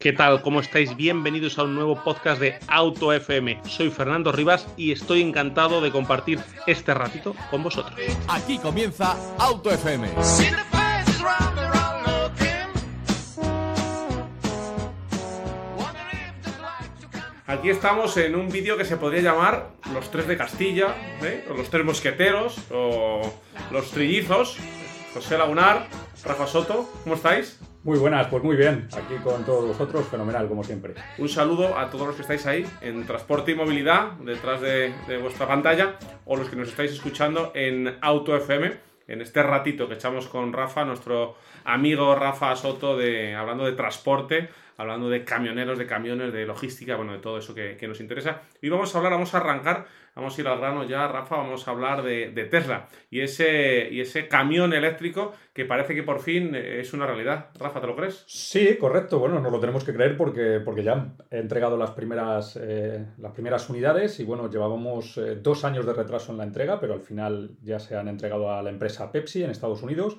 ¿Qué tal? ¿Cómo estáis? Bienvenidos a un nuevo podcast de Auto FM. Soy Fernando Rivas y estoy encantado de compartir este ratito con vosotros. Aquí comienza Auto FM. Aquí estamos en un vídeo que se podría llamar Los Tres de Castilla, ¿eh? o Los Tres Mosqueteros, o Los Trillizos. José Lagunar, Rafa Soto, ¿cómo estáis? Muy buenas, pues muy bien. Aquí con todos vosotros, fenomenal, como siempre. Un saludo a todos los que estáis ahí en transporte y movilidad, detrás de, vuestra pantalla, o los que nos estáis escuchando en Auto FM, en este ratito que echamos con Rafa, nuestro amigo Rafa Soto, de, hablando de transporte, hablando de camioneros, de camiones, de logística, bueno, de todo eso que, que nos interesa. Y vamos a hablar, vamos a arrancar, vamos a ir al grano ya, Rafa, vamos a hablar de, Tesla y ese, y ese camión eléctrico que parece que por fin es una realidad. Rafa, ¿te lo crees? Sí, correcto. Bueno, nos lo tenemos que creer porque, porque ya han entregado las primeras, eh, las primeras unidades y bueno, llevábamos eh, dos años de retraso en la entrega, pero al final ya se han entregado a la empresa Pepsi en Estados Unidos.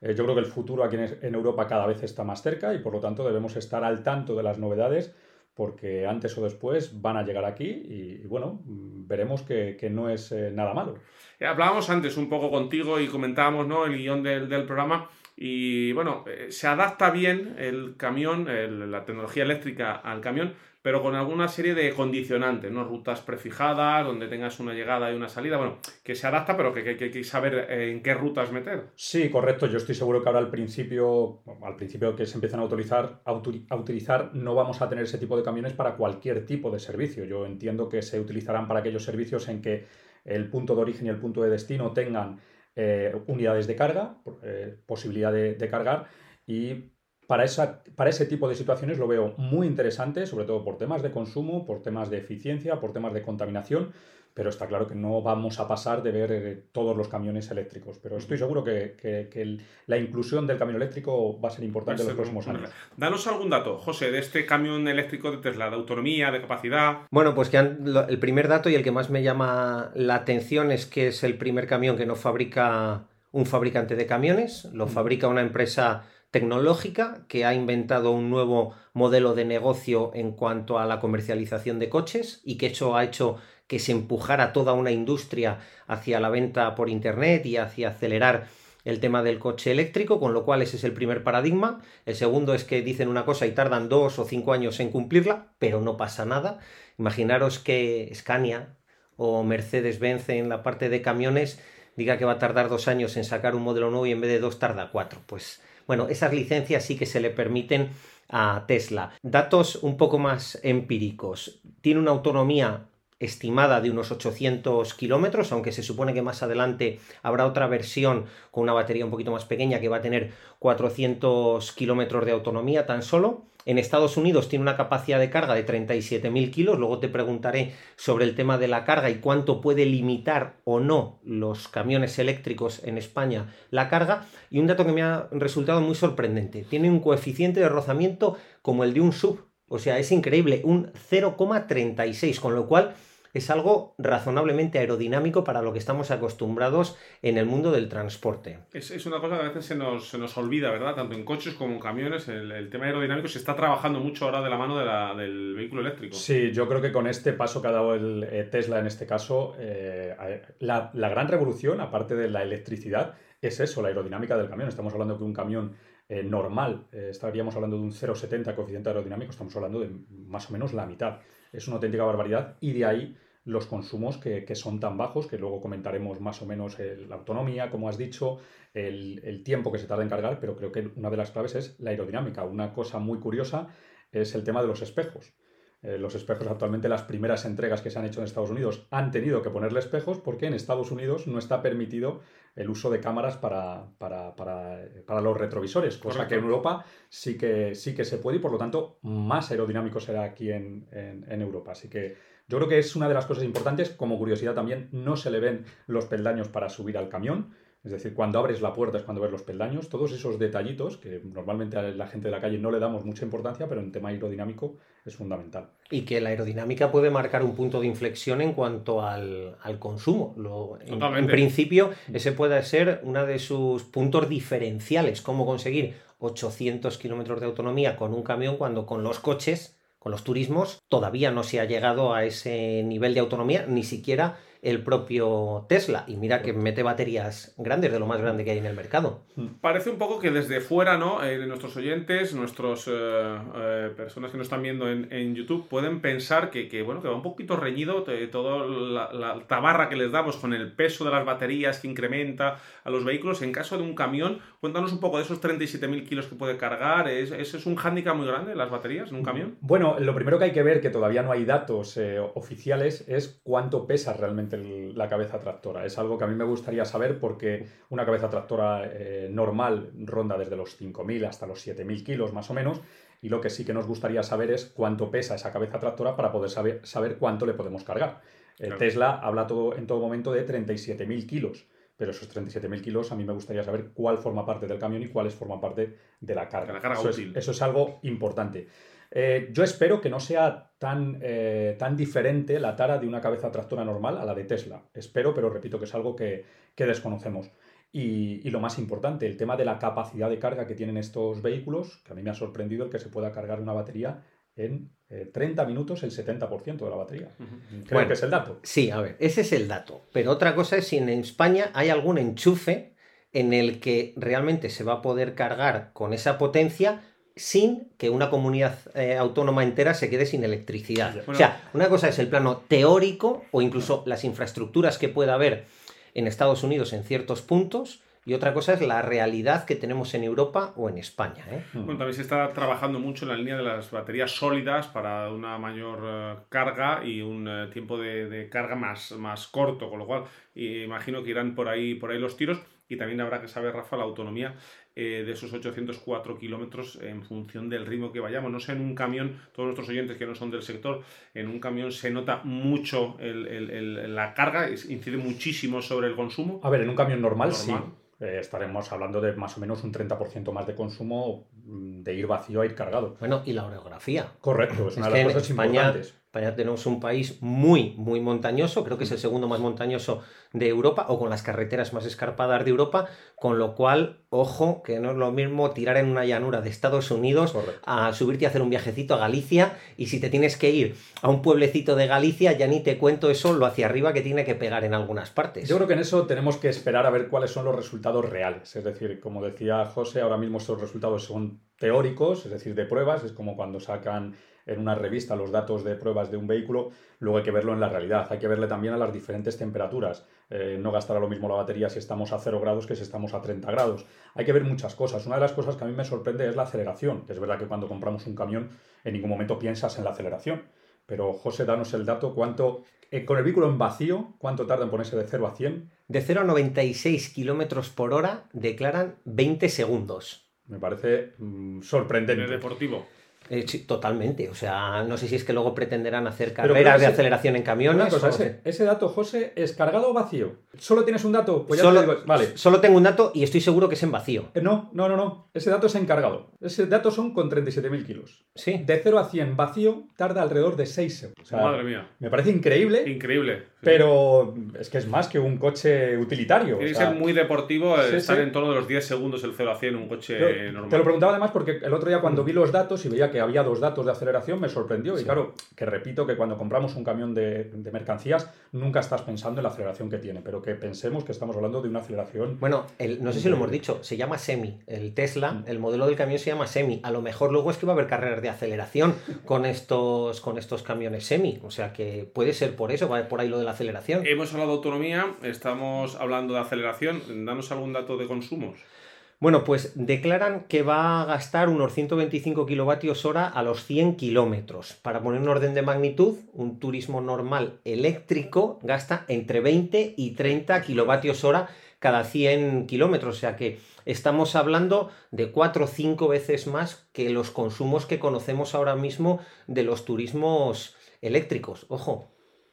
Eh, yo creo que el futuro aquí en Europa cada vez está más cerca y por lo tanto debemos estar al tanto de las novedades porque antes o después van a llegar aquí y, bueno, mm, veremos que, que no es eh, nada malo. Eh, Hablábamos antes un poco contigo y comentábamos ¿no? el guion del, del programa y bueno, eh, se adapta bien el camión, la tecnología eléctrica al camión, pero con alguna serie de condicionantes, ¿no? Rutas prefijadas, donde tengas una llegada y una salida, bueno, que se adapta, pero que, que- hay que saber eh, en qué rutas meter. Sí, correcto. Yo estoy seguro que ahora al principio, al principio que se empiezan a utilizar, a, uti- a utilizar, no vamos a tener ese tipo de camiones para cualquier tipo de servicio. Yo entiendo que se utilizarán para aquellos servicios en que el punto de origen y el punto de destino tengan eh, unidades de carga, eh, posibilidad de, de cargar y para, esa, para ese tipo de situaciones lo veo muy interesante, sobre todo por temas de consumo, por temas de eficiencia, por temas de contaminación, pero está claro que no vamos a pasar de ver eh, todos los camiones eléctricos. Pero estoy seguro que, que- que el- la inclusión del camión eléctrico va a ser importante en los próximos años. Danos algún dato, José, de este camión eléctrico de Tesla, de autonomía, de capacidad. Bueno, pues que han- lo- el primer dato y el que más me llama la atención es que es el primer camión que no fabrica un fabricante de camiones, lo fabrica una empresa tecnológica que ha inventado un nuevo modelo de negocio en cuanto a la comercialización de coches y que eso ha hecho que se empujara toda una industria hacia la venta por internet y hacia acelerar el tema del coche eléctrico, con lo cual ese es el primer paradigma. El segundo es que dicen una cosa y tardan dos o cinco años en cumplirla, pero no pasa nada. Imaginaros que Scania o Mercedes-Benz en la parte de camiones diga que va a tardar dos años en sacar un modelo nuevo y en vez de dos tarda cuatro. Pues bueno, esas licencias sí que se le permiten a Tesla. Datos un poco más empíricos. Tiene una autonomía estimada de unos 800 kilómetros, aunque se supone que más adelante habrá otra versión con una batería un poquito más pequeña que va a tener 400 kilómetros de autonomía tan solo. En Estados Unidos tiene una capacidad de carga de 37.000 kilos. Luego te preguntaré sobre el tema de la carga y cuánto puede limitar o no los camiones eléctricos en España la carga. Y un dato que me ha resultado muy sorprendente. Tiene un coeficiente de rozamiento como el de un sub. O sea, es increíble, un 0,36, con lo cual es algo razonablemente aerodinámico para lo que estamos acostumbrados en el mundo del transporte. Es, es una cosa que a veces se nos, se nos olvida, ¿verdad? Tanto en coches como en camiones, el, el tema aerodinámico se está trabajando mucho ahora de la mano de la- del vehículo eléctrico. Sí, yo creo que con este paso que ha dado el eh, Tesla en este caso, eh, la, la gran revolución, aparte de la electricidad, es eso, la aerodinámica del camión. Estamos hablando que un camión eh, normal, eh, estaríamos hablando de un 0,70 coeficiente aerodinámico, estamos hablando de más o menos la mitad. Es una auténtica barbaridad y de ahí los consumos que, que son tan bajos, que luego comentaremos más o menos la autonomía, como has dicho, el, el tiempo que se tarda en cargar, pero creo que una de las claves es la aerodinámica. Una cosa muy curiosa es el tema de los espejos. Eh, los espejos actualmente, las primeras entregas que se han hecho en Estados Unidos han tenido que ponerle espejos porque en Estados Unidos no está permitido el uso de cámaras para, para, para, para los retrovisores, cosa Correcto. que en Europa sí que, sí que se puede y por lo tanto más aerodinámico será aquí en, en- en Europa. Así que yo creo que es una de las cosas importantes. Como curiosidad también, no se le ven los peldaños para subir al camión. Es decir, cuando abres la puerta es cuando ves los peldaños. Todos esos detallitos que normalmente a la gente de la calle no le damos mucha importancia, pero en tema aerodinámico es fundamental. Y que la aerodinámica puede marcar un punto de inflexión en cuanto al, al consumo. Lo- en, en principio, ese puede ser uno de sus puntos diferenciales. Cómo conseguir 800 kilómetros de autonomía con un camión cuando con los coches, con los turismos, todavía no se ha llegado a ese nivel de autonomía, ni siquiera el propio Tesla. Y mira que mete baterías grandes, de lo más grande que hay en el mercado. Parece un poco que desde fuera, ¿no? Eh, nuestros oyentes, nuestros eh, eh, personas que nos están viendo en, en YouTube pueden pensar que, que, bueno, que va un poquito reñido eh, toda la, la tabarra que les damos con el peso de las baterías que incrementa a los vehículos. En caso de un camión, cuéntanos un poco de esos 37.000 kilos que puede cargar. ¿Es, ¿Ese es un hándicap muy grande, las baterías en un camión? Bueno, lo primero que hay que ver, que todavía no hay datos eh, oficiales, es cuánto pesa realmente el- la cabeza tractora. Es algo que a mí me gustaría saber porque una cabeza tractora eh, normal ronda desde los 5.000 hasta los 7.000 kilos más o menos. Y lo que sí que nos gustaría saber es cuánto pesa esa cabeza tractora para poder saber, saber cuánto le podemos cargar. Eh, Claro. Tesla habla todo, en todo momento de 37.000 kilos. Pero esos 37.000 kilos a mí me gustaría saber cuál forma parte del camión y cuáles forman parte de la carga. De la carga eso, útil. Es, eso es algo importante. Eh, yo espero que no sea tan, eh, tan diferente la tara de una cabeza tractora normal a la de Tesla. Espero, pero repito que es algo que, que desconocemos. Y, y lo más importante, el tema de la capacidad de carga que tienen estos vehículos, que a mí me ha sorprendido el que se pueda cargar una batería en eh, 30 minutos el 70% de la batería. Creo Bueno. que es el dato. Sí, a ver, ese es el dato. Pero otra cosa es si en España hay algún enchufe en el que realmente se va a poder cargar con esa potencia sin que una comunidad eh, autónoma entera se quede sin electricidad. Ya. o sea, una cosa es el plano teórico o incluso las infraestructuras que pueda haber en Estados Unidos en ciertos puntos y otra cosa es la realidad que tenemos en Europa o en España. ¿eh? Bueno, también se está trabajando mucho en la línea de las baterías sólidas para una mayor eh, carga y un tiempo de, de carga más, más corto, con lo cual imagino que irán por ahí, por ahí los tiros y también habrá que saber, Rafa, la autonomía eh, de esos 804 kilómetros en función del ritmo que vayamos. No sé, en un camión, todos nuestros oyentes que no son del sector, en un camión se nota mucho el- el- el- la carga, es- incide muchísimo sobre el consumo. A ver, en un camión normal, Normal. sí. Eh, estaremos hablando de más o menos un 30% más de consumo mm, de ir vacío a ir cargado. Bueno, y la orografía. Correcto, es una Es de que las cosas España, importantes. España tenemos un país muy, muy montañoso, creo que es el segundo más montañoso de Europa, o con las carreteras más escarpadas de Europa, con lo cual, ojo, que no es lo mismo tirar en una llanura de Estados Unidos Correcto. a subirte a hacer un viajecito a Galicia, y si te tienes que ir a un pueblecito de Galicia, ya ni te cuento eso, lo hacia arriba que tiene que pegar en algunas partes. Yo creo que en eso tenemos que esperar a ver cuáles son los resultados reales. Es decir, como decía José, ahora mismo estos resultados son teóricos, es decir, de pruebas. Es como cuando sacan en una revista los datos de pruebas de un vehículo, luego hay que verlo en la realidad. Hay que verle también a las diferentes temperaturas. Eh, no gastará lo mismo la batería si estamos a 0 grados que si estamos a 30 grados. Hay que ver muchas cosas. Una de las cosas que a mí me sorprende es la aceleración. Es verdad que cuando compramos un camión en ningún momento piensas en la aceleración. Pero José, danos el dato, cuánto, eh, con el vehículo en vacío, cuánto tarda en ponerse de 0 a 100. De 0 a 96 kilómetros por hora declaran 20 segundos. Me parece mm, En el sorprendente. deportivo. Eh, sí, totalmente. O sea, no sé si es que luego pretenderán hacer carreras de aceleración en camiones. Una cosa, o- ese, ese dato, José, ¿es cargado o vacío? ¿Solo tienes un dato? Pues ya solo, te digo, vale. solo tengo un dato y estoy seguro que es en vacío. Eh, No, no, no, no. Ese dato es encargado. Ese dato son con 37.000 kilos. Sí. De 0 a 100 vacío tarda alrededor de 6 segundos. O sea, Madre mía. Me parece increíble, Increíble. Pero es que es más que un coche utilitario. Tiene que sea, ser muy deportivo sí, estar sí. en torno de los 10 segundos el 0 a 100 un coche Yo normal. Te lo preguntaba además porque el otro día cuando vi los datos y veía que había dos datos de aceleración me sorprendió. Y claro, que repito que cuando compramos un camión de, de mercancías nunca estás pensando en la aceleración que tiene, pero que pensemos que estamos hablando de una aceleración... Bueno, el- no sé si lo hemos dicho, se llama Semi. El Tesla, el modelo del camión se llama Semi. A lo mejor luego es que va a haber carreras de aceleración con estos, con estos camiones Semi. O sea que puede ser por eso, va por ahí lo de la aceleración. Hemos hablado de autonomía, estamos hablando de aceleración. Danos algún dato de consumos. Bueno, pues declaran que va a gastar unos 125 kilovatios hora a los 100 kilómetros. Para poner un orden de magnitud, un turismo normal eléctrico gasta entre 20 y 30 kilovatios hora cada 100 kilómetros. O sea que estamos hablando de 4 o 5 veces más que los consumos que conocemos ahora mismo de los turismos eléctricos. Ojo,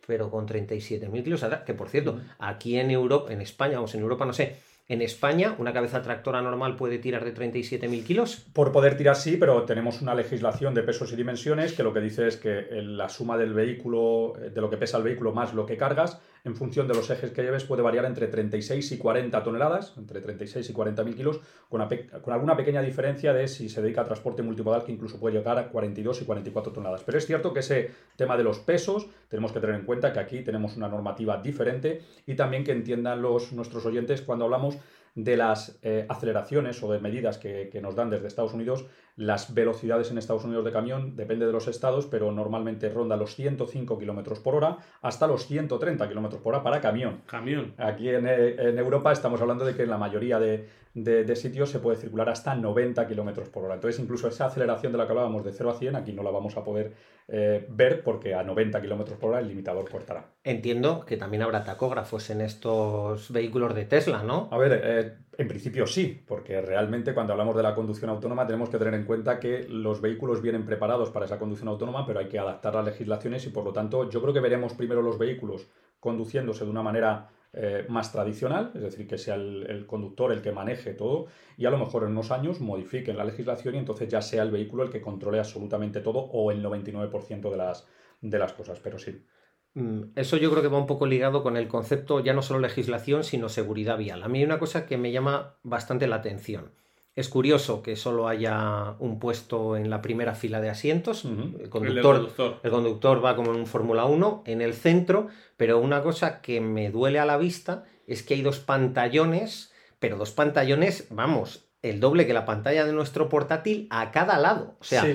pero con 37.000 kilos, que por cierto, aquí en Europa, en España, vamos, en Europa no sé, en España, una cabeza tractora normal puede tirar de 37.000 kilos. Por poder tirar sí, pero tenemos una legislación de pesos y dimensiones que lo que dice es que la suma del vehículo, eh, de lo que pesa el vehículo más lo que cargas, en función de los ejes que lleves, puede variar entre 36 y 40 toneladas, entre 36 y 40.000 kilos, con, alguna pequeña diferencia de si se dedica a transporte multimodal, que incluso puede llegar a 42 y 44 toneladas. Pero es cierto que ese tema de los pesos, tenemos que tener en cuenta que aquí tenemos una normativa diferente y también que entiendan los, nuestros oyentes cuando hablamos de las eh, aceleraciones o de medidas que, nos dan desde Estados Unidos, las velocidades en Estados Unidos de camión depende de los estados, pero normalmente ronda los 105 km por hora hasta los 130 km por hora para camión. Camión. Aquí en, eh, en Europa estamos hablando de que en la mayoría de, de, sitios se puede circular hasta 90 km por hora. Entonces, incluso esa aceleración de la que hablábamos de 0 a 100, aquí no la vamos a poder eh, ver porque a 90 km por hora el limitador cortará. Entiendo que también habrá tacógrafos en estos vehículos de Tesla, ¿no? A ver, eh, en principio sí, porque realmente cuando hablamos de la conducción autónoma tenemos que tener en cuenta que los vehículos vienen preparados para esa conducción autónoma, pero hay que adaptar las legislaciones y por lo tanto yo creo que veremos primero los vehículos conduciéndose de una manera eh, más tradicional, es decir, que sea el, conductor el que maneje todo y a lo mejor en unos años modifiquen la legislación y entonces ya sea el vehículo el que controle absolutamente todo o el 99% de las, de las cosas, pero sí. Mm, eso yo creo que va un poco ligado con el concepto ya no solo legislación, sino seguridad vial. A mí hay una cosa que me llama bastante la atención. Es curioso que solo haya un puesto en la primera fila de asientos. el, conductor, el, conductor, va como en un Fórmula 1 en el centro, pero una cosa que me duele a la vista es que hay dos pantallones, pero dos pantallones, vamos, el doble que la pantalla de nuestro portátil a cada lado. O sea,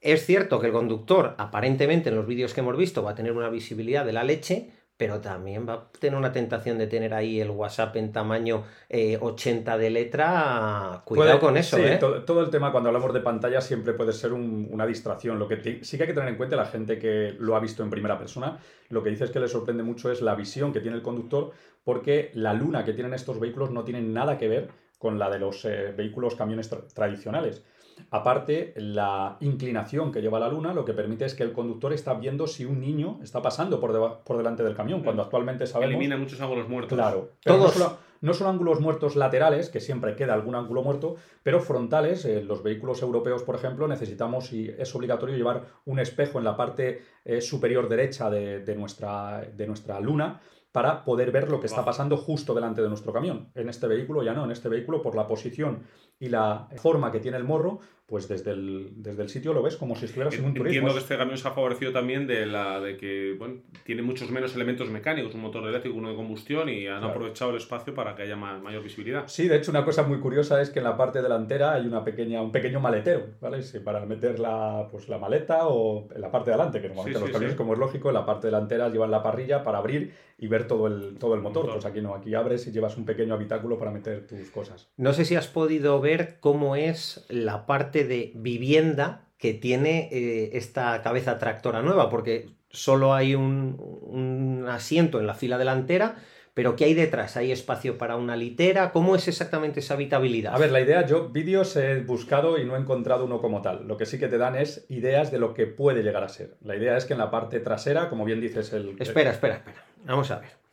es cierto que el conductor, aparentemente en los vídeos que hemos visto, va a tener una visibilidad de la leche, pero también va a tener una tentación de tener ahí el WhatsApp en tamaño 80 eh, de letra. Cuidado con eso. Sí, ¿eh? todo, el tema cuando hablamos de pantalla siempre puede ser una distracción. Lo que sí que hay que tener en cuenta la gente que lo ha visto en primera persona, lo que dice es que le sorprende mucho es la visión que tiene el conductor, porque la luna que tienen estos vehículos no tiene nada que ver con la de los eh, vehículos camiones tradicionales. Aparte, la inclinación que lleva la luna lo que permite es que el conductor está viendo si un niño está pasando por, por delante del camión, cuando actualmente sabemos... Elimina muchos ángulos muertos. Claro. Todos... No, solo, ángulos muertos laterales, que siempre queda algún ángulo muerto, pero frontales. En los vehículos europeos, por ejemplo, necesitamos y es obligatorio llevar un espejo en la parte eh, superior derecha de, nuestra, de nuestra luna para poder ver lo que está pasando justo delante de nuestro camión. En este vehículo ya no, en este vehículo por la posición y la forma que tiene el morro, pues desde el, desde el sitio lo ves como si estuvieras en un turismo. Entiendo que este camión se ha favorecido también de la de que bueno, tiene muchos menos elementos mecánicos, un motor eléctrico, uno de combustión y han aprovechado el espacio para que haya mayor visibilidad. Sí, de hecho una cosa muy curiosa es que en la parte delantera hay una pequeña, un pequeño maletero, ¿vale? para meter la, pues, la maleta o en la parte de delante, que normalmente los camiones, como es lógico, en la parte delantera llevan la parrilla para abrir y ver todo el, todo el motor. Pues aquí no, aquí abres y llevas un pequeño habitáculo para meter tus cosas. No sé si has podido ver cómo es la parte de vivienda que tiene eh, esta cabeza tractora nueva, porque solo hay un, un, asiento en la fila delantera, pero ¿qué hay detrás? ¿Hay espacio para una litera? ¿Cómo es exactamente esa habitabilidad? A ver, la idea, yo vídeos he buscado y no he encontrado uno como tal. Lo que sí que te dan es ideas de lo que puede llegar a ser. La idea es que en la parte trasera, como bien dices, el... Espera, espera, espera. Vamos a ver.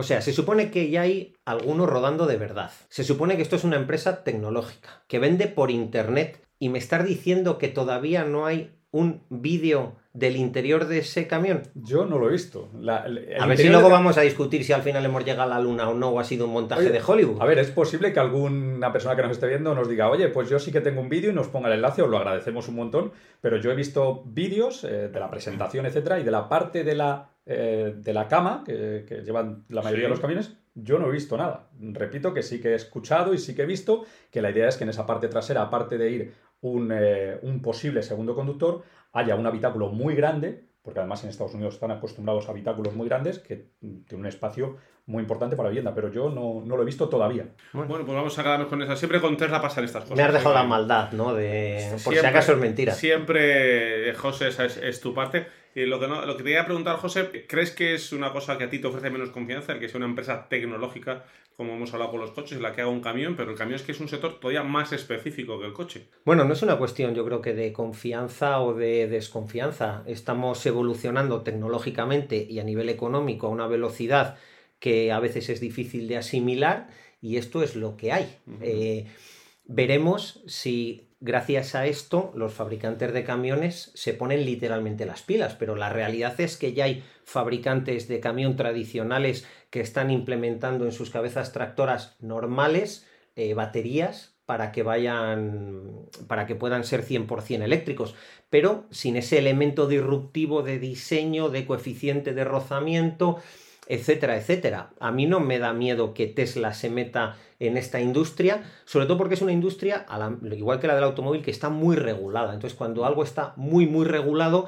O sea, se supone que ya hay algunos rodando de verdad. Se supone que esto es una empresa tecnológica, que vende por internet y me estás diciendo que todavía no hay un vídeo del interior de ese camión? Yo no lo he visto. a ver si luego vamos a discutir si al final hemos llegado a la luna o no, o ha sido un montaje de Hollywood. A ver, es posible que alguna persona que nos esté viendo nos diga, oye, pues yo sí que tengo un vídeo y nos ponga el enlace, os lo agradecemos un montón, pero yo he visto vídeos eh, de la presentación, etcétera, y de la parte de la, eh, de la cama que, llevan la mayoría de los camiones, yo no he visto nada. Repito que sí que he escuchado y sí que he visto que la idea es que en esa parte trasera, aparte de ir un, eh, un posible segundo conductor, haya un habitáculo muy grande porque además en Estados Unidos están acostumbrados a habitáculos muy grandes que tienen un espacio muy importante para vivienda, pero yo no, lo he visto todavía. Bueno, pues vamos a quedarnos con eso. Siempre con Tesla pasan estas cosas. Me has dejado la maldad, ¿no? De... Por si acaso es mentira. Siempre, José, esa es, tu parte. Y lo que, no, lo que te quería preguntar, José, ¿crees que es una cosa que a ti te ofrece menos confianza, el que sea una empresa tecnológica, como hemos hablado con los coches, la que haga un camión, pero el camión es que es un sector todavía más específico que el coche? Bueno, no es una cuestión, yo creo que de confianza o de desconfianza. Estamos evolucionando tecnológicamente y a nivel económico a una velocidad que a veces es difícil de asimilar y esto es lo que hay. Eh, veremos si gracias a esto los fabricantes de camiones se ponen literalmente las pilas, pero la realidad es que ya hay fabricantes de camión tradicionales que están implementando en sus cabezas tractoras normales eh, baterías para que vayan para que puedan ser 100% eléctricos, pero sin ese elemento disruptivo de diseño, de coeficiente de rozamiento, etcétera, etcétera. A mí no me da miedo que Tesla se meta en esta industria, sobre todo porque es una industria, igual que la del automóvil, que está muy regulada. Entonces, cuando algo está muy, muy regulado,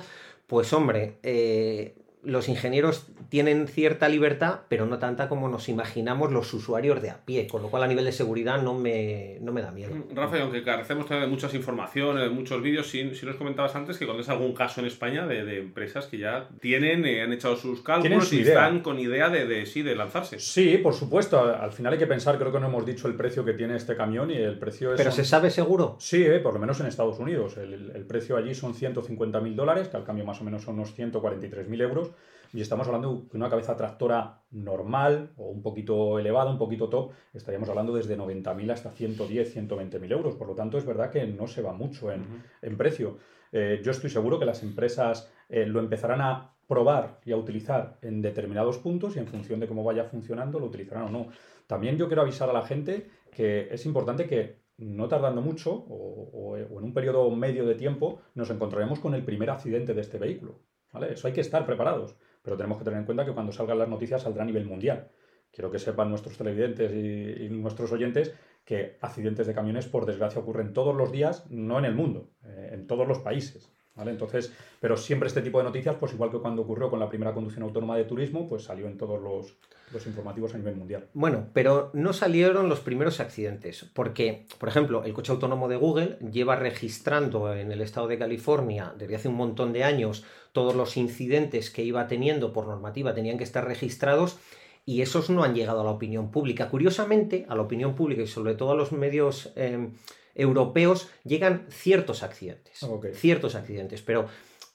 pues hombre, eh, los ingenieros tienen cierta libertad, pero no tanta como nos imaginamos los usuarios de a pie, con lo cual a nivel de seguridad no me, no me da miedo. Mm, Rafael, aunque carecemos de muchas informaciones, de muchos vídeos, si, nos comentabas antes que cuando es algún caso en España de, empresas que ya tienen, eh, han echado sus cálculos y están con idea de, sí, de lanzarse. Sí, por supuesto. Al final hay que pensar, creo que no hemos dicho el precio que tiene este camión y el precio es... ¿Pero se sabe seguro? Sí, eh, por lo menos en Estados Unidos. El, el precio allí son 150.000 dólares, que al cambio más o menos son unos 143.000 euros y estamos hablando de una cabeza tractora normal o un poquito elevada, un poquito top, estaríamos hablando desde 90.000 hasta 110, 120.000 euros. Por lo tanto, es verdad que no se va mucho en, precio. Eh, yo estoy seguro que las empresas eh, lo empezarán a probar y a utilizar en determinados puntos y en función de cómo vaya funcionando lo utilizarán o no. También yo quiero avisar a la gente que es importante que no tardando mucho o, en un periodo medio de tiempo nos encontraremos con el primer accidente de este vehículo. ¿vale? Eso hay que estar preparados pero tenemos que tener en cuenta que cuando salgan las noticias saldrá a nivel mundial. Quiero que sepan nuestros televidentes y, nuestros oyentes que accidentes de camiones, por desgracia, ocurren todos los días, no en el mundo, eh, en todos los países. Entonces, pero siempre este tipo de noticias, pues igual que cuando ocurrió con la primera conducción autónoma de turismo, pues salió en todos los, los informativos a nivel mundial. Bueno, pero no salieron los primeros accidentes, porque, por ejemplo, el coche autónomo de Google lleva registrando en el estado de California desde hace un montón de años todos los incidentes que iba teniendo por normativa tenían que estar registrados y esos no han llegado a la opinión pública. Curiosamente, a la opinión pública y sobre todo a los medios... Eh, europeos llegan ciertos accidentes. Ciertos accidentes, pero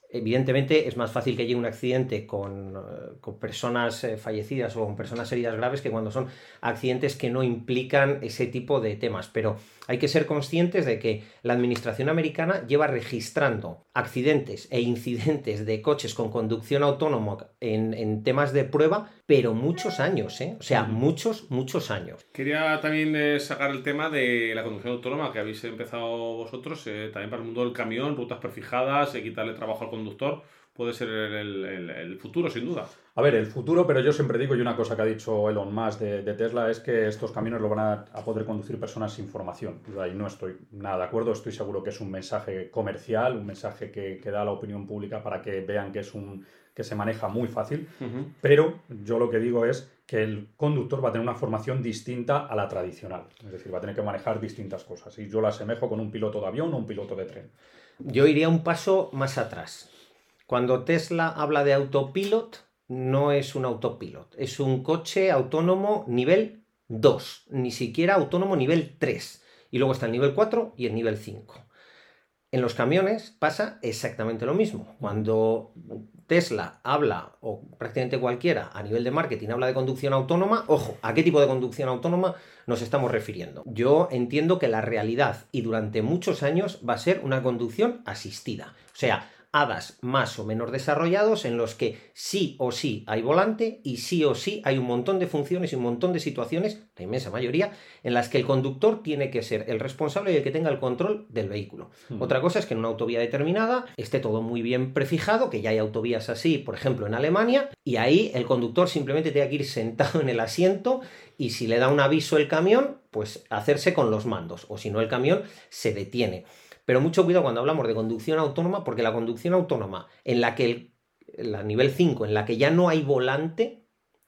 evidentemente es más fácil que llegue un accidente con, eh, personas eh, fallecidas o con personas heridas graves que cuando son accidentes que no implican ese tipo de temas. Pero hay que ser conscientes de que la administración americana lleva registrando accidentes e incidentes de coches con conducción autónoma en, temas de prueba, pero muchos años, ¿eh? O sea, muchos, muchos años. Quería también eh, sacar el tema de la conducción autónoma que habéis empezado vosotros, eh, también para el mundo del camión, rutas prefijadas, quitarle trabajo al conductor puede ser el, futuro, sin duda. A ver, el futuro, pero yo siempre digo, y una cosa que ha dicho Elon Musk de, Tesla, es que estos camiones lo van a, poder conducir personas sin formación. Yo ahí no estoy nada de acuerdo, estoy seguro que es un mensaje comercial, un mensaje que, da a la opinión pública para que vean que es un que se maneja muy fácil, pero yo lo que digo es que el conductor va a tener una formación distinta a la tradicional, es decir, va a tener que manejar distintas cosas, y yo la asemejo con un piloto de avión o un piloto de tren. Yo iría un paso más atrás. Cuando Tesla habla de autopilot, no es un autopilot, es un coche autónomo nivel 2, ni siquiera autónomo nivel 3. Y luego está el nivel 4 y el nivel 5. En los camiones pasa exactamente lo mismo. Cuando Tesla habla, o prácticamente cualquiera, a nivel de marketing habla de conducción autónoma, ojo, ¿a qué tipo de conducción autónoma nos estamos refiriendo? Yo entiendo que la realidad y durante muchos años va a ser una conducción asistida. O sea, hadas más o menos desarrollados en los que sí o sí hay volante y sí o sí hay un montón de funciones y un montón de situaciones, la inmensa mayoría, en las que el conductor tiene que ser el responsable y el que tenga el control del vehículo. Hmm. Otra cosa es que en una autovía determinada esté todo muy bien prefijado, que ya hay autovías así, por ejemplo, en Alemania, y ahí el conductor simplemente tiene que ir sentado en el asiento y si le da un aviso el camión, pues hacerse con los mandos, o si no el camión se detiene. Pero mucho cuidado cuando hablamos de conducción autónoma, porque la conducción autónoma en la que la nivel 5, en la que ya no hay volante,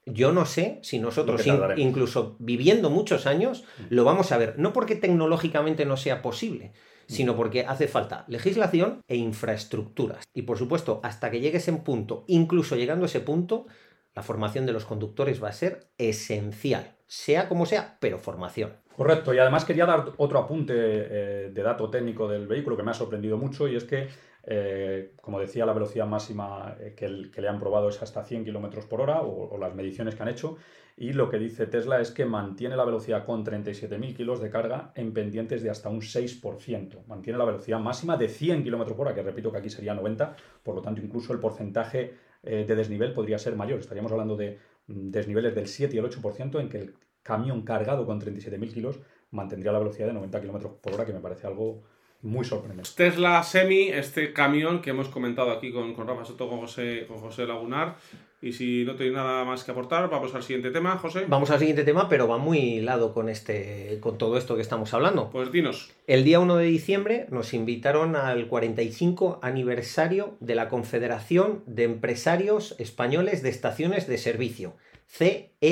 yo no sé si nosotros, incluso viviendo muchos años, mm. lo vamos a ver. No porque tecnológicamente no sea posible, mm. sino porque hace falta legislación e infraestructuras. Y por supuesto, hasta que llegue ese punto, incluso llegando a ese punto, la formación de los conductores va a ser esencial, sea como sea, pero formación. Correcto, y además quería dar otro apunte eh, de dato técnico del vehículo que me ha sorprendido mucho y es que, eh, como decía, la velocidad máxima eh, que, le han probado es hasta 100 km por hora o, las mediciones que han hecho y lo que dice Tesla es que mantiene la velocidad con 37.000 kilos de carga en pendientes de hasta un 6%. Mantiene la velocidad máxima de 100 km por hora, que repito que aquí sería 90, por lo tanto incluso el porcentaje de desnivel podría ser mayor. Estaríamos hablando de mm, desniveles del 7 y el 8% en que el camión cargado con 37.000 kilos mantendría la velocidad de 90 km por hora, que me parece algo muy sorprendente. Tesla Semi, este camión que hemos comentado aquí con, con Rafa Soto, con José, con José Lagunar. Y si no tenéis nada más que aportar, vamos al siguiente tema, José. Vamos al siguiente tema, pero va muy hilado con, este, con todo esto que estamos hablando. Pues dinos. El día 1 de diciembre nos invitaron al 45 aniversario de la Confederación de Empresarios Españoles de Estaciones de Servicio, CEEES.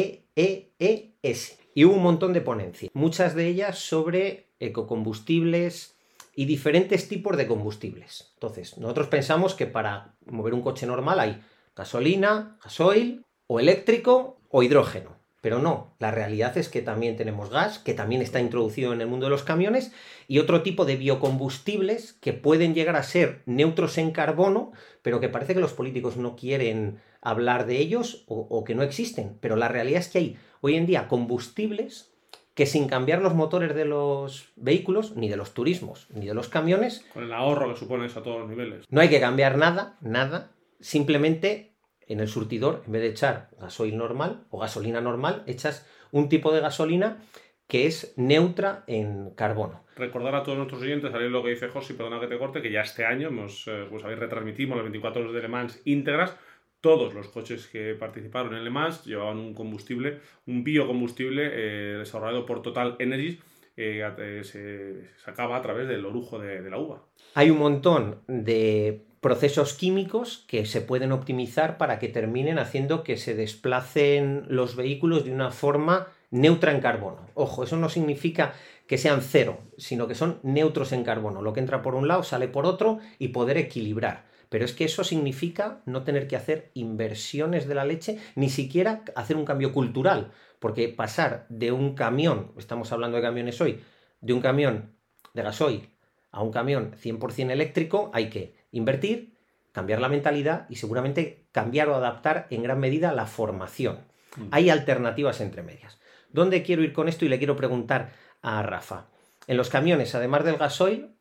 Y hubo un montón de ponencias, muchas de ellas sobre ecocombustibles y diferentes tipos de combustibles. Entonces, nosotros pensamos que para mover un coche normal hay gasolina, gasoil, o eléctrico, o hidrógeno. Pero no, la realidad es que también tenemos gas, que también está introducido en el mundo de los camiones, y otro tipo de biocombustibles que pueden llegar a ser neutros en carbono, pero que parece que los políticos no quieren hablar de ellos o, que no existen. Pero la realidad es que hay hoy en día combustibles que sin cambiar los motores de los vehículos, ni de los turismos, ni de los camiones... Con el ahorro que supone eso a todos los niveles. No hay que cambiar nada, nada. Simplemente en el surtidor, en vez de echar gasoil normal o gasolina normal, echas un tipo de gasolina que es neutra en carbono. Recordar a todos nuestros oyentes, a lo que dice José, perdona que te corte, que ya este año hemos, eh, pues habéis retransmitimos las 24 horas de Le Mans íntegras todos los coches que participaron en Le Mans llevaban un combustible, un biocombustible eh, desarrollado por Total Energies, eh, se sacaba a través del orujo de, la uva. Hay un montón de procesos químicos que se pueden optimizar para que terminen haciendo que se desplacen los vehículos de una forma neutra en carbono. Ojo, eso no significa que sean cero, sino que son neutros en carbono. Lo que entra por un lado sale por otro y poder equilibrar. Pero es que eso significa no tener que hacer inversiones de la leche, ni siquiera hacer un cambio cultural, porque pasar de un camión, estamos hablando de camiones hoy, de un camión de gasoil a un camión 100% eléctrico, hay que invertir, cambiar la mentalidad y seguramente cambiar o adaptar en gran medida la formación. Mm. Hay alternativas entre medias. ¿Dónde quiero ir con esto? Y le quiero preguntar a Rafa. En los camiones, además del gasoil,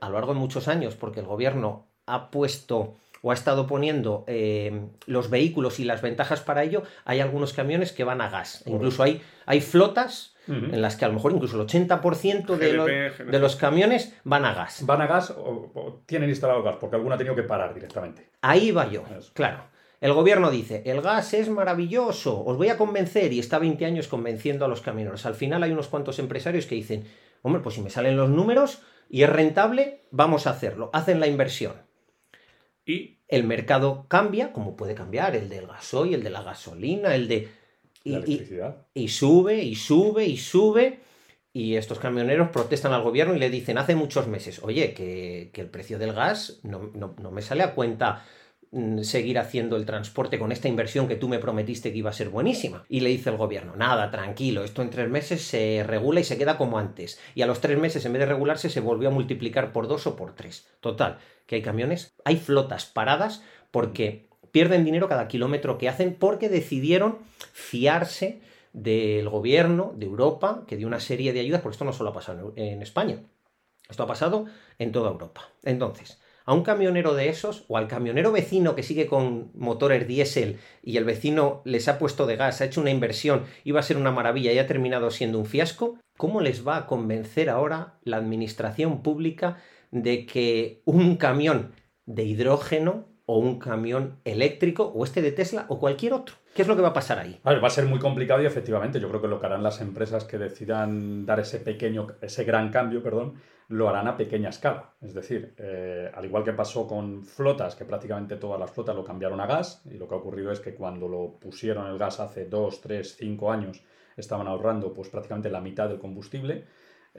a lo largo de muchos años, porque el gobierno ha puesto o ha estado poniendo eh, los vehículos y las ventajas para ello, hay algunos camiones que van a gas. Incluso hay, hay flotas en las que a lo mejor incluso el 80% de, de, los camiones van a gas. Van a gas o, tienen instalado gas, porque alguno ha tenido que parar directamente. Ahí va yo, claro. El gobierno dice, el gas es maravilloso, os voy a convencer, y está 20 años convenciendo a los camioneros. Al final hay unos cuantos empresarios que dicen, hombre, pues si me salen los números y es rentable, vamos a hacerlo. Hacen la inversión y el mercado cambia, como puede cambiar el del gasoil, el de la gasolina, el de... Y, la electricidad. Y, sube, y sube, y sube. Y estos camioneros protestan al gobierno y le dicen hace muchos meses, oye, que, el precio del gas no, no, me sale a cuenta seguir haciendo el transporte con esta inversión que tú me prometiste que iba a ser buenísima. Y le dice el gobierno, nada, tranquilo, esto en tres meses se regula y se queda como antes. Y a los tres meses, en vez de regularse, se volvió a multiplicar por dos o por tres. Total, que hay camiones, hay flotas paradas porque pierden dinero cada kilómetro que hacen porque decidieron fiarse del gobierno de Europa que dio una serie de ayudas, porque esto no solo ha pasado en España, esto ha pasado en toda Europa. Entonces, a un camionero de esos o al camionero vecino que sigue con motores diésel y el vecino les ha puesto de gas, ha hecho una inversión, iba a ser una maravilla y ha terminado siendo un fiasco, ¿cómo les va a convencer ahora la administración pública de que un camión de hidrógeno o un camión eléctrico o este de Tesla o cualquier otro. ¿Qué es lo que va a pasar ahí? va a ser muy complicado y efectivamente yo creo que lo que harán las empresas que decidan dar ese pequeño, ese gran cambio, perdón, lo harán a pequeña escala. Es decir, eh, al igual que pasó con flotas, que prácticamente todas las flotas lo cambiaron a gas, y lo que ha ocurrido es que cuando lo pusieron el gas hace 2, 3, 5 años, estaban ahorrando pues prácticamente la mitad del combustible.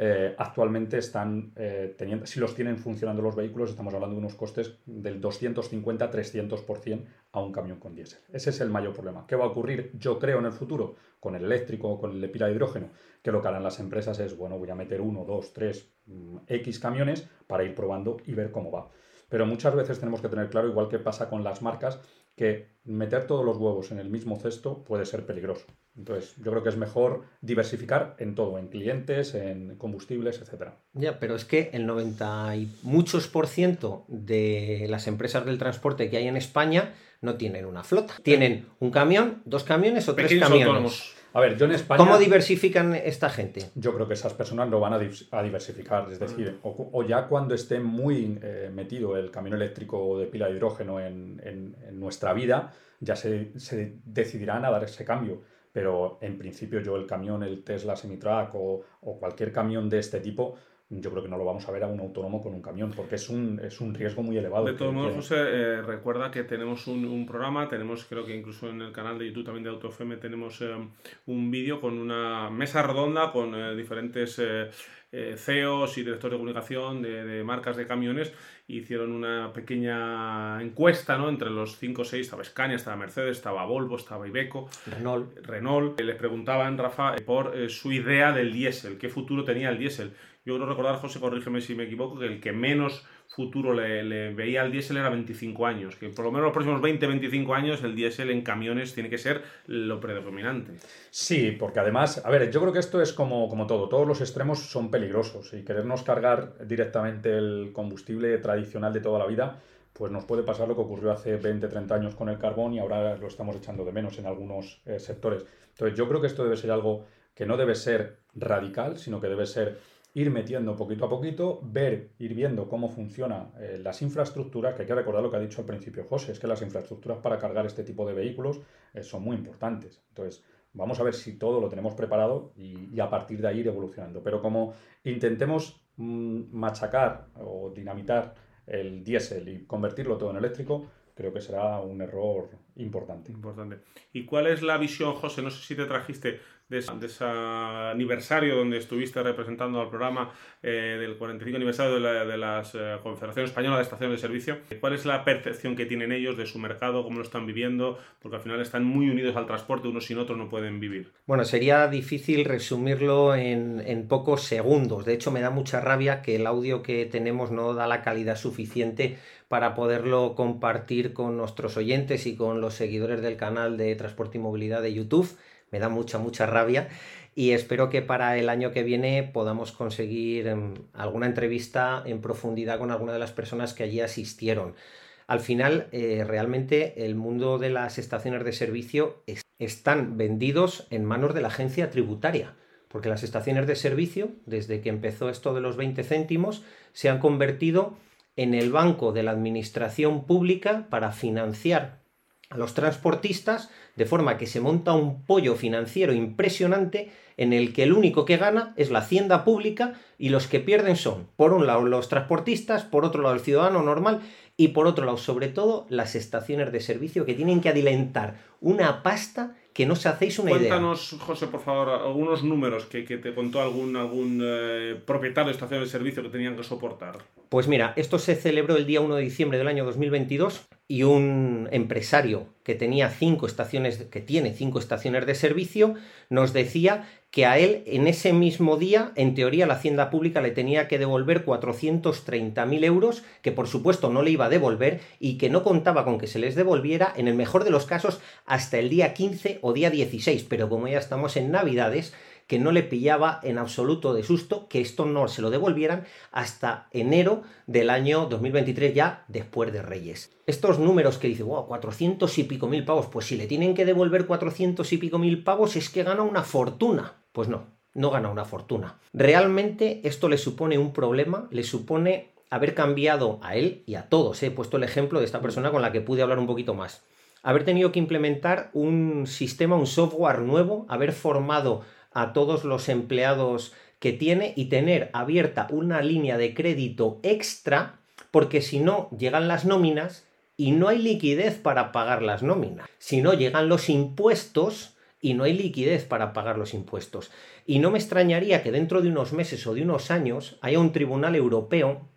Eh, actualmente están eh, teniendo, si los tienen funcionando los vehículos, estamos hablando de unos costes del 250-300% a un camión con diésel. Ese es el mayor problema. ¿Qué va a ocurrir, yo creo, en el futuro con el eléctrico o con el de pila de hidrógeno? Que lo que harán las empresas es, bueno, voy a meter uno, dos, tres, mm, X camiones para ir probando y ver cómo va. Pero muchas veces tenemos que tener claro, igual que pasa con las marcas, que meter todos los huevos en el mismo cesto puede ser peligroso. Entonces, yo creo que es mejor diversificar en todo, en clientes, en combustibles, etc. Ya, pero es que el 90 y muchos por ciento de las empresas del transporte que hay en España no tienen una flota. Tienen un camión, dos camiones o tres camiones. A ver, yo en España. ¿Cómo diversifican esta gente? Yo creo que esas personas lo van a, diversificar. Es decir, o, ya cuando esté muy eh, metido el camión eléctrico de pila de hidrógeno en, nuestra vida, ya se, se, decidirán a dar ese cambio. Pero en principio, yo el camión, el Tesla Semitrack o, o cualquier camión de este tipo, yo creo que no lo vamos a ver a un autónomo con un camión, porque es un, es un riesgo muy elevado. De todos modos, José, eh, recuerda que tenemos un, un, programa, tenemos, creo que incluso en el canal de YouTube también de AutoFM, tenemos eh, un vídeo con una mesa redonda con eh, diferentes CEOs y directores de comunicación de, de, marcas de camiones. Hicieron una pequeña encuesta ¿no? entre los 5 o 6, estaba Scania, estaba Mercedes, estaba Volvo, estaba Ibeco, Renault. Renault. Les preguntaban, Rafa, por su idea del diésel, qué futuro tenía el diésel yo creo recordar, José, corrígeme si me equivoco, que el que menos futuro le, veía al diésel era 25 años, que por lo menos los próximos 20-25 años el diésel en camiones tiene que ser lo predominante. Sí, porque además, a ver, yo creo que esto es como, como todo, todos los extremos son peligrosos y querernos cargar directamente el combustible tradicional de toda la vida, pues nos puede pasar lo que ocurrió hace 20-30 años con el carbón y ahora lo estamos echando de menos en algunos eh, sectores. Entonces yo creo que esto debe ser algo que no debe ser radical, sino que debe ser ir metiendo poquito a poquito, ver, ir viendo cómo funcionan eh, las infraestructuras, que hay que recordar lo que ha dicho al principio José, es que las infraestructuras para cargar este tipo de vehículos eh, son muy importantes. Entonces, vamos a ver si todo lo tenemos preparado y, a partir de ahí ir evolucionando. Pero como intentemos mm, machacar o dinamitar el diésel y convertirlo todo en eléctrico, creo que será un error importante. Importante. ¿Y cuál es la visión, José? No sé si te trajiste de, ese aniversario donde estuviste representando al programa eh, del 45 aniversario de la, de las, eh, Confederación Española de Estaciones de Servicio. ¿Cuál es la percepción que tienen ellos de su mercado, cómo lo están viviendo? Porque al final están muy unidos al transporte, unos sin otros no pueden vivir. Bueno, sería difícil resumirlo en, en pocos segundos. De hecho, me da mucha rabia que el audio que tenemos no da la calidad suficiente para poderlo compartir con nuestros oyentes y con los seguidores del canal de Transporte y Movilidad de YouTube me da mucha, mucha rabia y espero que para el año que viene podamos conseguir em, alguna entrevista en profundidad con alguna de las personas que allí asistieron. Al final, eh, realmente el mundo de las estaciones de servicio están vendidos en manos de la agencia tributaria, porque las estaciones de servicio, desde que empezó esto de los 20 céntimos, se han convertido en el banco de la administración pública para financiar a los transportistas, de forma que se monta un pollo financiero impresionante en el que el único que gana es la hacienda pública y los que pierden son, por un lado, los transportistas, por otro lado, el ciudadano normal y por otro lado, sobre todo, las estaciones de servicio que tienen que adilentar una pasta que no se hacéis una idea. Cuéntanos, José, por favor, algunos números que, te contó algún, algún eh, propietario de estaciones de servicio que tenían que soportar. Pues mira, esto se celebró el día 1 de diciembre del año 2022 y un empresario que tenía cinco estaciones, que tiene cinco estaciones de servicio, nos decía que a él en ese mismo día, en teoría, la Hacienda Pública le tenía que devolver 430.000 euros, que por supuesto no le iba a devolver y que no contaba con que se les devolviera, en el mejor de los casos, hasta el día 15 o día 16. Pero como ya estamos en Navidades, que no le pillaba en absoluto de susto que esto no se lo devolvieran hasta enero del año 2023, ya después de Reyes. Estos números que dice, wow, 400 y pico mil pavos, pues si le tienen que devolver 400 y pico mil pavos es que gana una fortuna. Pues no, no gana una fortuna. Realmente esto le supone un problema, le supone haber cambiado a él y a todos. He puesto el ejemplo de esta persona con la que pude hablar un poquito más. Haber tenido que implementar un sistema, un software nuevo, haber formado a todos los empleados que tiene y tener abierta una línea de crédito extra, porque si no llegan las nóminas y no hay liquidez para pagar las nóminas. Si no llegan los impuestos y no hay liquidez para pagar los impuestos. Y no me extrañaría que dentro de unos meses o de unos años haya un tribunal europeo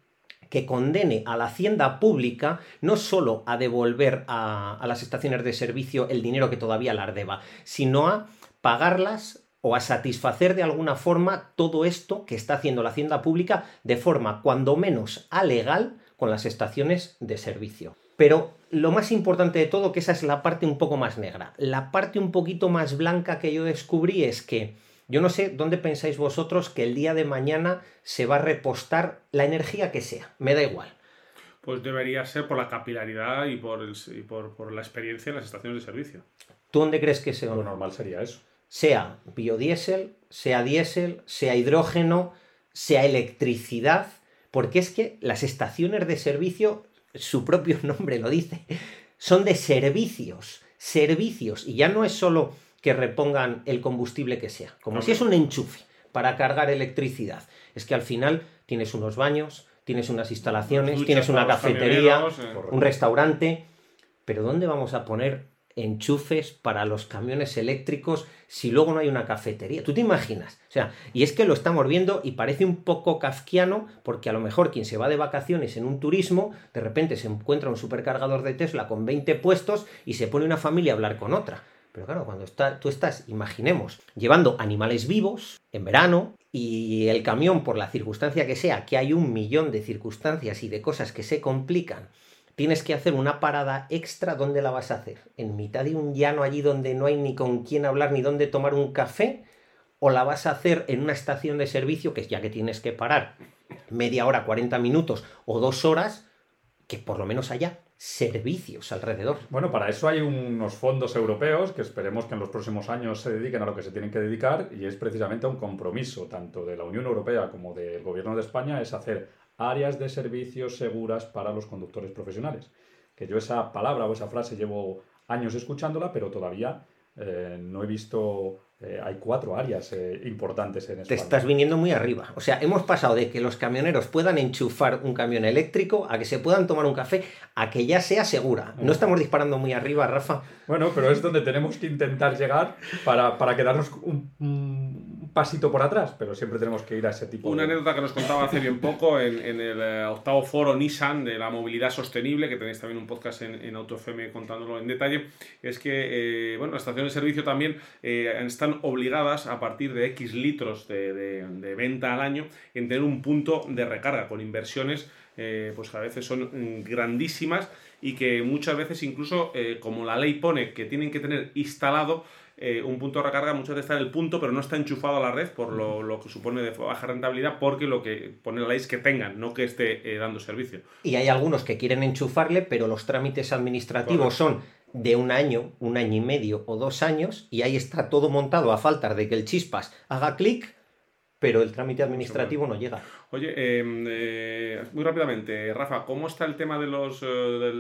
que condene a la hacienda pública no solo a devolver a, a las estaciones de servicio el dinero que todavía las deba, sino a pagarlas o a satisfacer de alguna forma todo esto que está haciendo la hacienda pública de forma cuando menos alegal con las estaciones de servicio. Pero lo más importante de todo, que esa es la parte un poco más negra. La parte un poquito más blanca que yo descubrí es que yo no sé dónde pensáis vosotros que el día de mañana se va a repostar la energía que sea. Me da igual. Pues debería ser por la capilaridad y por, el, y por, por la experiencia en las estaciones de servicio. ¿Tú dónde crees que sea? Lo normal sería eso. Sea biodiesel, sea diésel, sea hidrógeno, sea electricidad, porque es que las estaciones de servicio, su propio nombre lo dice, son de servicios, servicios, y ya no es solo que repongan el combustible que sea, como si es un enchufe para cargar electricidad. Es que al final tienes unos baños, tienes unas instalaciones, tienes una cafetería, eh. un restaurante, pero ¿dónde vamos a poner enchufes para los camiones eléctricos si luego no hay una cafetería? ¿Tú te imaginas? O sea, y es que lo estamos viendo y parece un poco kafkiano porque a lo mejor quien se va de vacaciones en un turismo, de repente se encuentra un supercargador de Tesla con 20 puestos y se pone una familia a hablar con otra. Pero claro, cuando está, tú estás, imaginemos, llevando animales vivos en verano y el camión, por la circunstancia que sea, que hay un millón de circunstancias y de cosas que se complican, tienes que hacer una parada extra, ¿dónde la vas a hacer? ¿En mitad de un llano allí donde no hay ni con quién hablar ni dónde tomar un café? ¿O la vas a hacer en una estación de servicio, que ya que tienes que parar media hora, 40 minutos o dos horas, que por lo menos haya servicios alrededor? Bueno, para eso hay unos fondos europeos que esperemos que en los próximos años se dediquen a lo que se tienen que dedicar y es precisamente un compromiso tanto de la Unión Europea como del Gobierno de España es hacer áreas de servicios seguras para los conductores profesionales. Que yo esa palabra o esa frase llevo años escuchándola, pero todavía eh, no he visto... eh, hay cuatro áreas eh, importantes en Te España. estás viniendo muy arriba. O sea, hemos pasado de que los camioneros puedan enchufar un camión eléctrico a que se puedan tomar un café a que ya sea segura. No estamos disparando muy arriba, Rafa. Bueno, pero es donde tenemos que intentar llegar para, para quedarnos un pasito por atrás, pero siempre tenemos que ir a ese tipo Una de... anécdota que nos contaba hace bien poco en, en el eh, octavo foro Nissan de la movilidad sostenible, que tenéis también un podcast en, en AutoFM contándolo en detalle, es que eh, bueno, las estaciones de servicio también eh, están obligadas a partir de X litros de, de- de venta al año en tener un punto de recarga con inversiones eh, pues que a veces son mm, grandísimas y que muchas veces incluso eh, como la ley pone que tienen que tener instalado eh, un punto de recarga muchas veces está en el punto, pero no está enchufado a la red por lo, lo que supone de baja rentabilidad, porque lo que pone la ley es que tengan, no que esté eh, dando servicio. Y hay algunos que quieren enchufarle, pero los trámites administrativos son de un año, un año y medio o dos años, y ahí está todo montado a falta de que el chispas haga clic, pero el trámite administrativo no llega. Oye, eh, eh, muy rápidamente, Rafa, ¿cómo está el tema de los, eh, de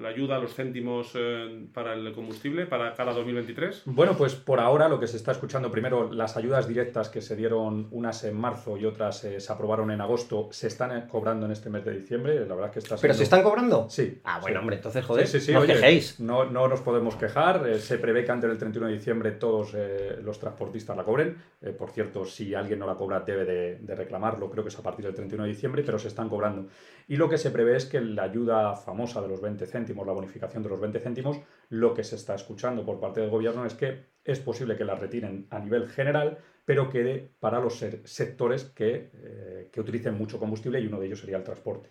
la ayuda a los céntimos eh, para el combustible para cada 2023? Bueno, pues por ahora lo que se está escuchando primero, las ayudas directas que se dieron unas en marzo y otras eh, se aprobaron en agosto, se están cobrando en este mes de diciembre. La verdad que está ¿Pero se están cobrando? Sí. Ah, bueno, sí. hombre, entonces, joder, Sí, sí, sí, no os oye, quejéis. No, no nos podemos quejar. eh, se prevé que antes del 31 de diciembre todos eh, los transportistas la cobren. Eh, por cierto, si alguien no la cobra debe de, de reclamarlo. Creo que es a partir del 31 de diciembre, pero se están cobrando. Y lo que se prevé es que la ayuda famosa de los 20 céntimos, la bonificación de los 20 céntimos, lo que se está escuchando por parte del gobierno es que es posible que la retiren a nivel general, pero quede para los sectores que, eh, que utilicen mucho combustible y uno de ellos sería el transporte.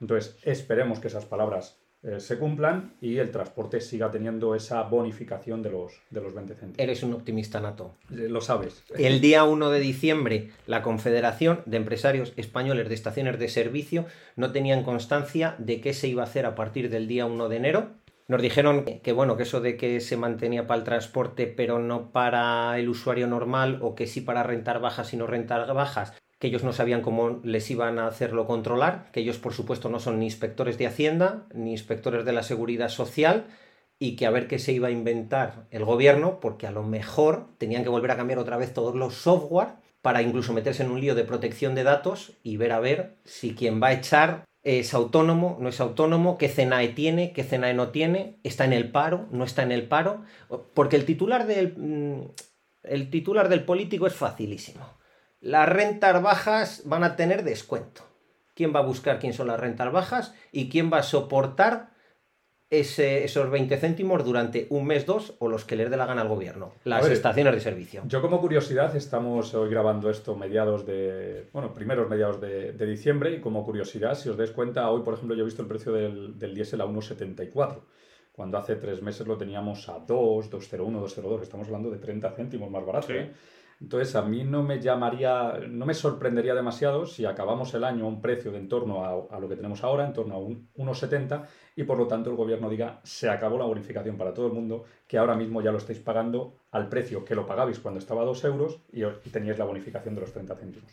Entonces, esperemos que esas palabras eh, se cumplan y el transporte siga teniendo esa bonificación de los, de los 20 céntimos. Eres un optimista nato. Eh, Lo sabes. El día 1 de diciembre, la Confederación de Empresarios Españoles de Estaciones de Servicio no tenían constancia de qué se iba a hacer a partir del día 1 de enero. Nos dijeron que bueno, que eso de que se mantenía para el transporte, pero no para el usuario normal, o que sí para rentar bajas y no rentar bajas, que ellos no sabían cómo les iban a hacerlo controlar, que ellos por supuesto no son ni inspectores de Hacienda, ni inspectores de la Seguridad Social, y que a ver qué se iba a inventar el gobierno, porque a lo mejor tenían que volver a cambiar otra vez todos los software para incluso meterse en un lío de protección de datos y ver a ver si quien va a echar es autónomo, no es autónomo, qué CNAE tiene, qué CNAE no tiene, está en el paro, no está en el paro, porque el titular del, mm, el titular del político es facilísimo. Las rentas bajas van a tener descuento. ¿Quién va a buscar quién son las rentas bajas y quién va a soportar esos 20 céntimos durante un mes, dos o los que les dé la gana al gobierno, las estaciones de servicio. Yo como curiosidad estamos hoy grabando esto mediados de, bueno, primeros mediados de, diciembre y como curiosidad, si os dais cuenta, hoy por ejemplo yo he visto el precio del, del diésel a 1,74 cuando hace tres meses lo teníamos a 2, 2,01, 2,02, estamos hablando de 30 céntimos más barato. ¿eh? Entonces, a mí no me llamaría, no me sorprendería demasiado si acabamos el año a un precio de en torno a, lo que tenemos ahora, en torno a un 1,70, y por lo tanto el gobierno diga, se acabó la bonificación para todo el mundo, que ahora mismo ya lo estáis pagando al precio que lo pagabais cuando estaba a 2 euros y, teníais la bonificación de los 30 céntimos.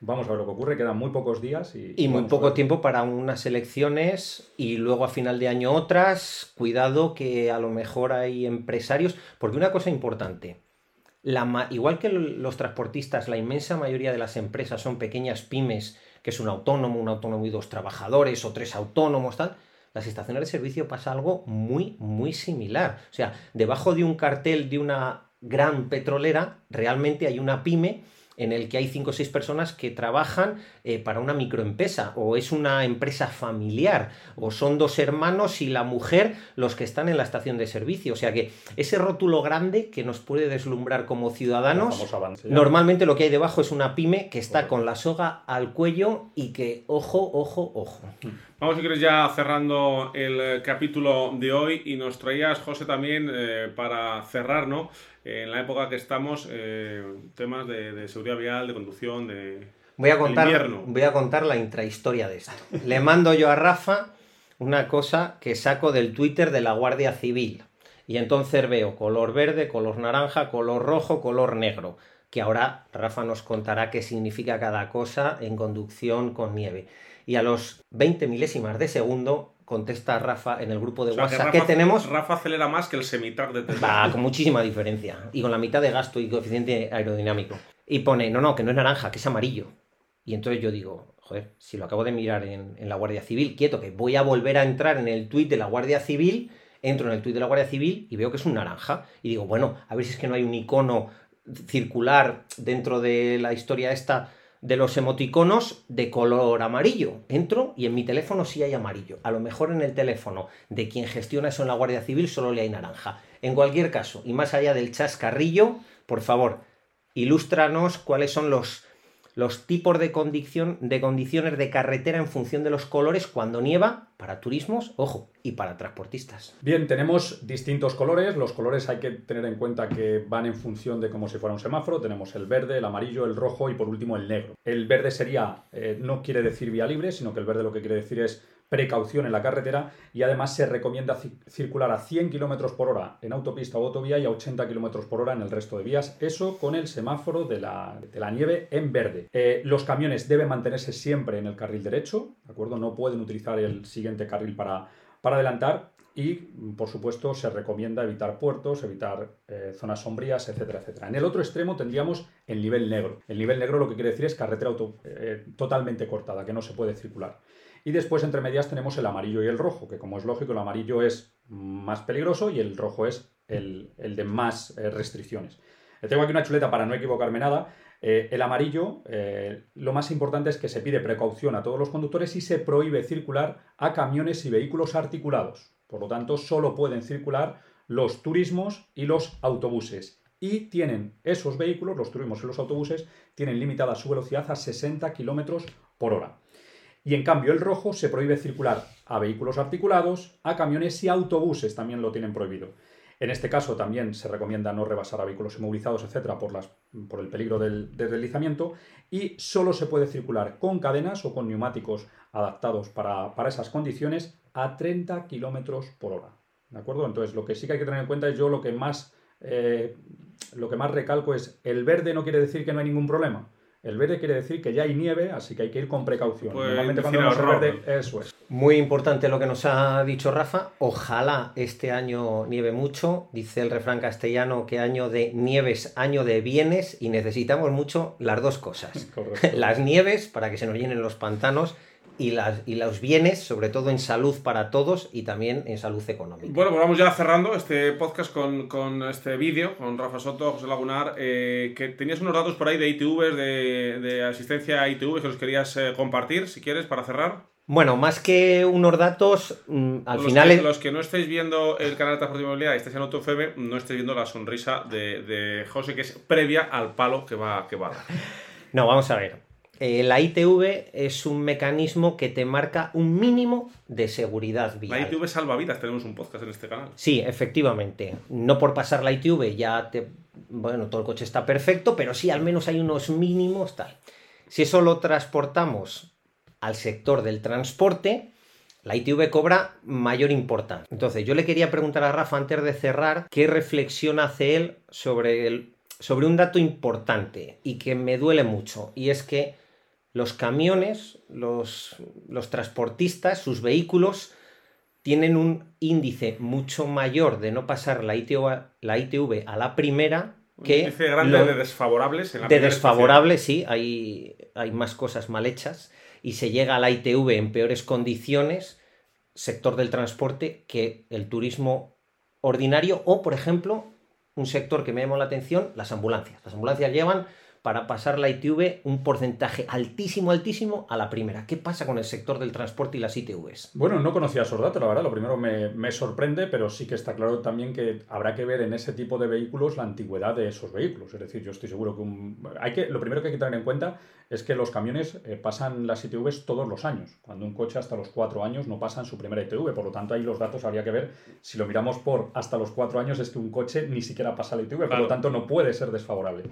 Vamos a ver lo que ocurre, quedan muy pocos días y... Y muy poco tiempo para unas elecciones y luego a final de año otras. Cuidado que a lo mejor hay empresarios, porque una cosa importante, igual que los transportistas, la inmensa mayoría de las empresas son pequeñas pymes, que es un autónomo, un autónomo y dos trabajadores o tres autónomos, tal. Las estaciones de servicio pasa algo muy, muy similar. O sea, debajo de un cartel de una gran petrolera, realmente hay una pyme en el que hay cinco o seis personas que trabajan eh, para una microempresa, o es una empresa familiar, o son dos hermanos y la mujer los que están en la estación de servicio. O sea que ese rótulo grande que nos puede deslumbrar como ciudadanos, normalmente lo que hay debajo es una pyme que está con la soga al cuello y que, ojo, ojo, ojo. Vamos, si quieres, ya cerrando el eh, capítulo de hoy y nos traías, José, también eh, para cerrar, ¿no? En la época que estamos, eh, temas de, seguridad vial, de conducción, de... Voy a, contar, voy a contar la intrahistoria de esto. Le mando yo a Rafa una cosa que saco del Twitter de la Guardia Civil. Y entonces veo color verde, color naranja, color rojo, color negro. Que ahora Rafa nos contará qué significa cada cosa en conducción con nieve. Y a los 20 milésimas de segundo contesta Rafa en el grupo de WhatsApp que, tenemos. Rafa acelera más que el semitar de Tesla. Va, con muchísima diferencia. Y con la mitad de gasto y coeficiente aerodinámico. Y pone, no, no, que no es naranja, que es amarillo. Y entonces yo digo, joder, si lo acabo de mirar en, la Guardia Civil, quieto, que voy a volver a entrar en el tuit de la Guardia Civil, entro en el tuit de la Guardia Civil y veo que es un naranja. Y digo, bueno, a ver si es que no hay un icono circular dentro de la historia esta de los emoticonos de color amarillo. Entro y en mi teléfono sí hay amarillo. A lo mejor en el teléfono de quien gestiona eso en la Guardia Civil solo le hay naranja. En cualquier caso, y más allá del chascarrillo, por favor, ilústranos cuáles son los los tipos de, condición, de condiciones de carretera en función de los colores cuando nieva para turismos, ojo, y para transportistas. Bien, tenemos distintos colores. Los colores hay que tener en cuenta que van en función de como si fuera un semáforo. Tenemos el verde, el amarillo, el rojo y por último el negro. El verde sería, eh, no quiere decir vía libre, sino que el verde lo que quiere decir es precaución en la carretera y además se recomienda circular a 100 km por hora en autopista o autovía y a 80 km por hora en el resto de vías, eso con el semáforo de la, nieve en verde. Eh, los camiones deben mantenerse siempre en el carril derecho, ¿de acuerdo? No pueden utilizar el siguiente carril para, adelantar y, por supuesto, se recomienda evitar puertos, evitar eh, zonas sombrías, etcétera, etcétera. En el otro extremo tendríamos el nivel negro. El nivel negro lo que quiere decir es carretera eh, totalmente cortada, que no se puede circular. Y después, entre medias, tenemos el amarillo y el rojo, que como es lógico, el amarillo es más peligroso y el rojo es el, de más eh, restricciones. Eh, tengo aquí una chuleta para no equivocarme nada. Eh, el amarillo, lo más importante es que se pide precaución a todos los conductores y se prohíbe circular a camiones y vehículos articulados. Por lo tanto, solo pueden circular los turismos y los autobuses. Y tienen esos vehículos, los turismos y los autobuses, tienen limitada su velocidad a 60 km por hora. Y en cambio el rojo se prohíbe circular a vehículos articulados, a camiones y autobuses también lo tienen prohibido. En este caso también se recomienda no rebasar a vehículos inmovilizados, etcétera, por, las, por el peligro del, deslizamiento y solo se puede circular con cadenas o con neumáticos adaptados para, esas condiciones a 30 kilómetros por hora. ¿De acuerdo? Entonces, lo que sí que hay que tener en cuenta es yo lo que más, eh, lo que más recalco es el verde no quiere decir que no hay ningún problema. El verde quiere decir que ya hay nieve, así que hay que ir con precaución. Pues Normalmente cuando vemos el verde, eso es. Muy importante lo que nos ha dicho Rafa. Ojalá este año nieve mucho. Dice el refrán castellano que año de nieves, año de bienes y necesitamos mucho las dos cosas. Las nieves para que se nos llenen los pantanos y, las, y los bienes, sobre todo en salud para todos y también en salud económica. Bueno, pues vamos ya cerrando este podcast con, con este vídeo, con Rafa Soto, José Lagunar, eh, que tenías unos datos por ahí de ITVs, de, de asistencia a ITV que los querías eh, compartir, si quieres, para cerrar. Bueno, más que unos datos, mm, al los final... Que, es- Los que no estéis viendo el canal de Transporte y Movilidad y estáis en AutoFM, no estáis viendo la sonrisa de, de José, que es previa al palo que va, que va a dar. No, vamos a ver. Eh, la ITV es un mecanismo que te marca un mínimo de seguridad vial. La ITV salvavidas, tenemos un podcast en este canal. Sí, efectivamente. No por pasar la ITV ya te... Bueno, todo el coche está perfecto, pero sí al menos hay unos mínimos tal. Si eso lo transportamos al sector del transporte, la ITV cobra mayor importancia. Entonces, yo le quería preguntar a Rafa antes de cerrar qué reflexión hace él sobre, el, sobre un dato importante y que me duele mucho, y es que los camiones, los, los transportistas, sus vehículos, tienen un índice mucho mayor de no pasar la ITV, la ITV a la primera que Dice grande lo- de desfavorables. En la de primera desfavorable, sí, hay, hay más cosas mal hechas y se llega a la ITV en peores condiciones, sector del transporte, que el turismo ordinario o, por ejemplo, un sector que me llamó la atención, las ambulancias. Las ambulancias llevan para pasar la ITV un porcentaje altísimo, altísimo a la primera. ¿Qué pasa con el sector del transporte y las ITVs? Bueno, no conocía esos datos, la verdad. Lo primero me, me sorprende, pero sí que está claro también que habrá que ver en ese tipo de vehículos la antigüedad de esos vehículos. Es decir, yo estoy seguro que, un- hay que lo primero que hay que tener en cuenta es que los camiones eh, pasan las ITVs todos los años. Cuando un coche hasta los cuatro años no pasa en su primera ITV. Por lo tanto, ahí los datos habría que ver. Si lo miramos por hasta los cuatro años, es que un coche ni siquiera pasa la ITV. Por Claro. lo tanto, no puede ser desfavorable.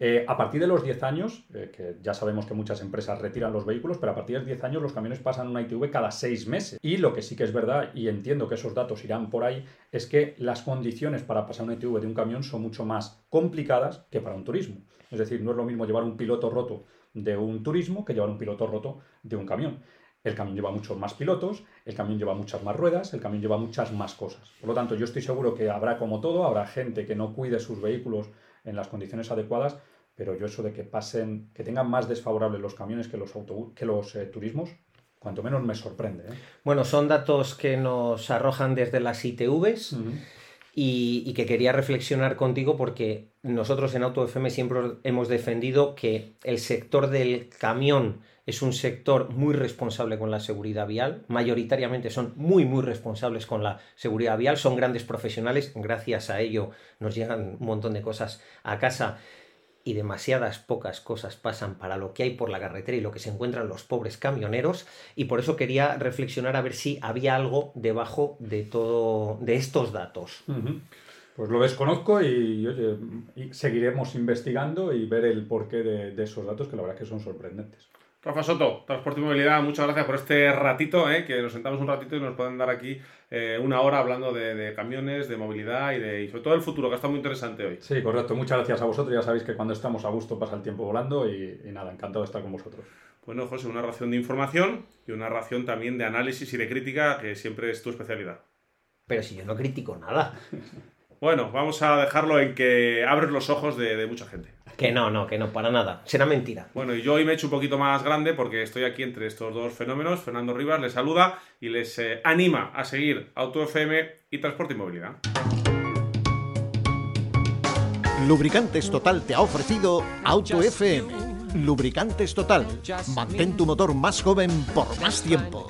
Eh, a partir de los 10 años, eh, que ya sabemos que muchas empresas retiran los vehículos, pero a partir de los 10 años los camiones pasan una ITV cada 6 meses. Y lo que sí que es verdad, y entiendo que esos datos irán por ahí, es que las condiciones para pasar una ITV de un camión son mucho más complicadas que para un turismo. Es decir, no es lo mismo llevar un piloto roto de un turismo que llevar un piloto roto de un camión. El camión lleva muchos más pilotos, el camión lleva muchas más ruedas, el camión lleva muchas más cosas. Por lo tanto, yo estoy seguro que habrá como todo, habrá gente que no cuide sus vehículos en las condiciones adecuadas, pero yo eso de que pasen, que tengan más desfavorables los camiones que los, autobús, que los eh, turismos, cuanto menos me sorprende. ¿eh? Bueno, son datos que nos arrojan desde las ITVs. y, y que quería reflexionar contigo porque nosotros en AutoFM siempre hemos defendido que el sector del camión es un sector muy responsable con la seguridad vial, mayoritariamente son muy muy responsables con la seguridad vial, son grandes profesionales, gracias a ello nos llegan un montón de cosas a casa y demasiadas pocas cosas pasan para lo que hay por la carretera y lo que se encuentran los pobres camioneros. Y por eso quería reflexionar a ver si había algo debajo de todo de estos datos. Pues lo desconozco y seguiremos investigando y ver el porqué de, de esos datos que la verdad es que son sorprendentes. Rafa Soto, Transporte y Movilidad, muchas gracias por este ratito, eh, que nos sentamos un ratito y nos pueden dar aquí eh, una hora hablando de, de camiones, de movilidad y, de, y sobre todo el futuro, que está muy interesante hoy. Sí, correcto. Muchas gracias a vosotros. Ya sabéis que cuando estamos a gusto pasa el tiempo volando y, y nada, encantado de estar con vosotros. Bueno, José, una ración de información y una ración también de análisis y de crítica, que siempre es tu especialidad. Pero si yo no critico nada. Bueno, vamos a dejarlo en que abres los ojos de, de mucha gente. Que no, no, que no, para nada. Será mentira. Bueno, y yo hoy me he hecho un poquito más grande porque estoy aquí entre estos dos fenómenos. Fernando Rivas les saluda y les eh, anima a seguir Auto FM y Transporte y Movilidad. Lubricantes Total te ha ofrecido Auto FM. Lubricantes Total. Mantén tu motor más joven por más tiempo.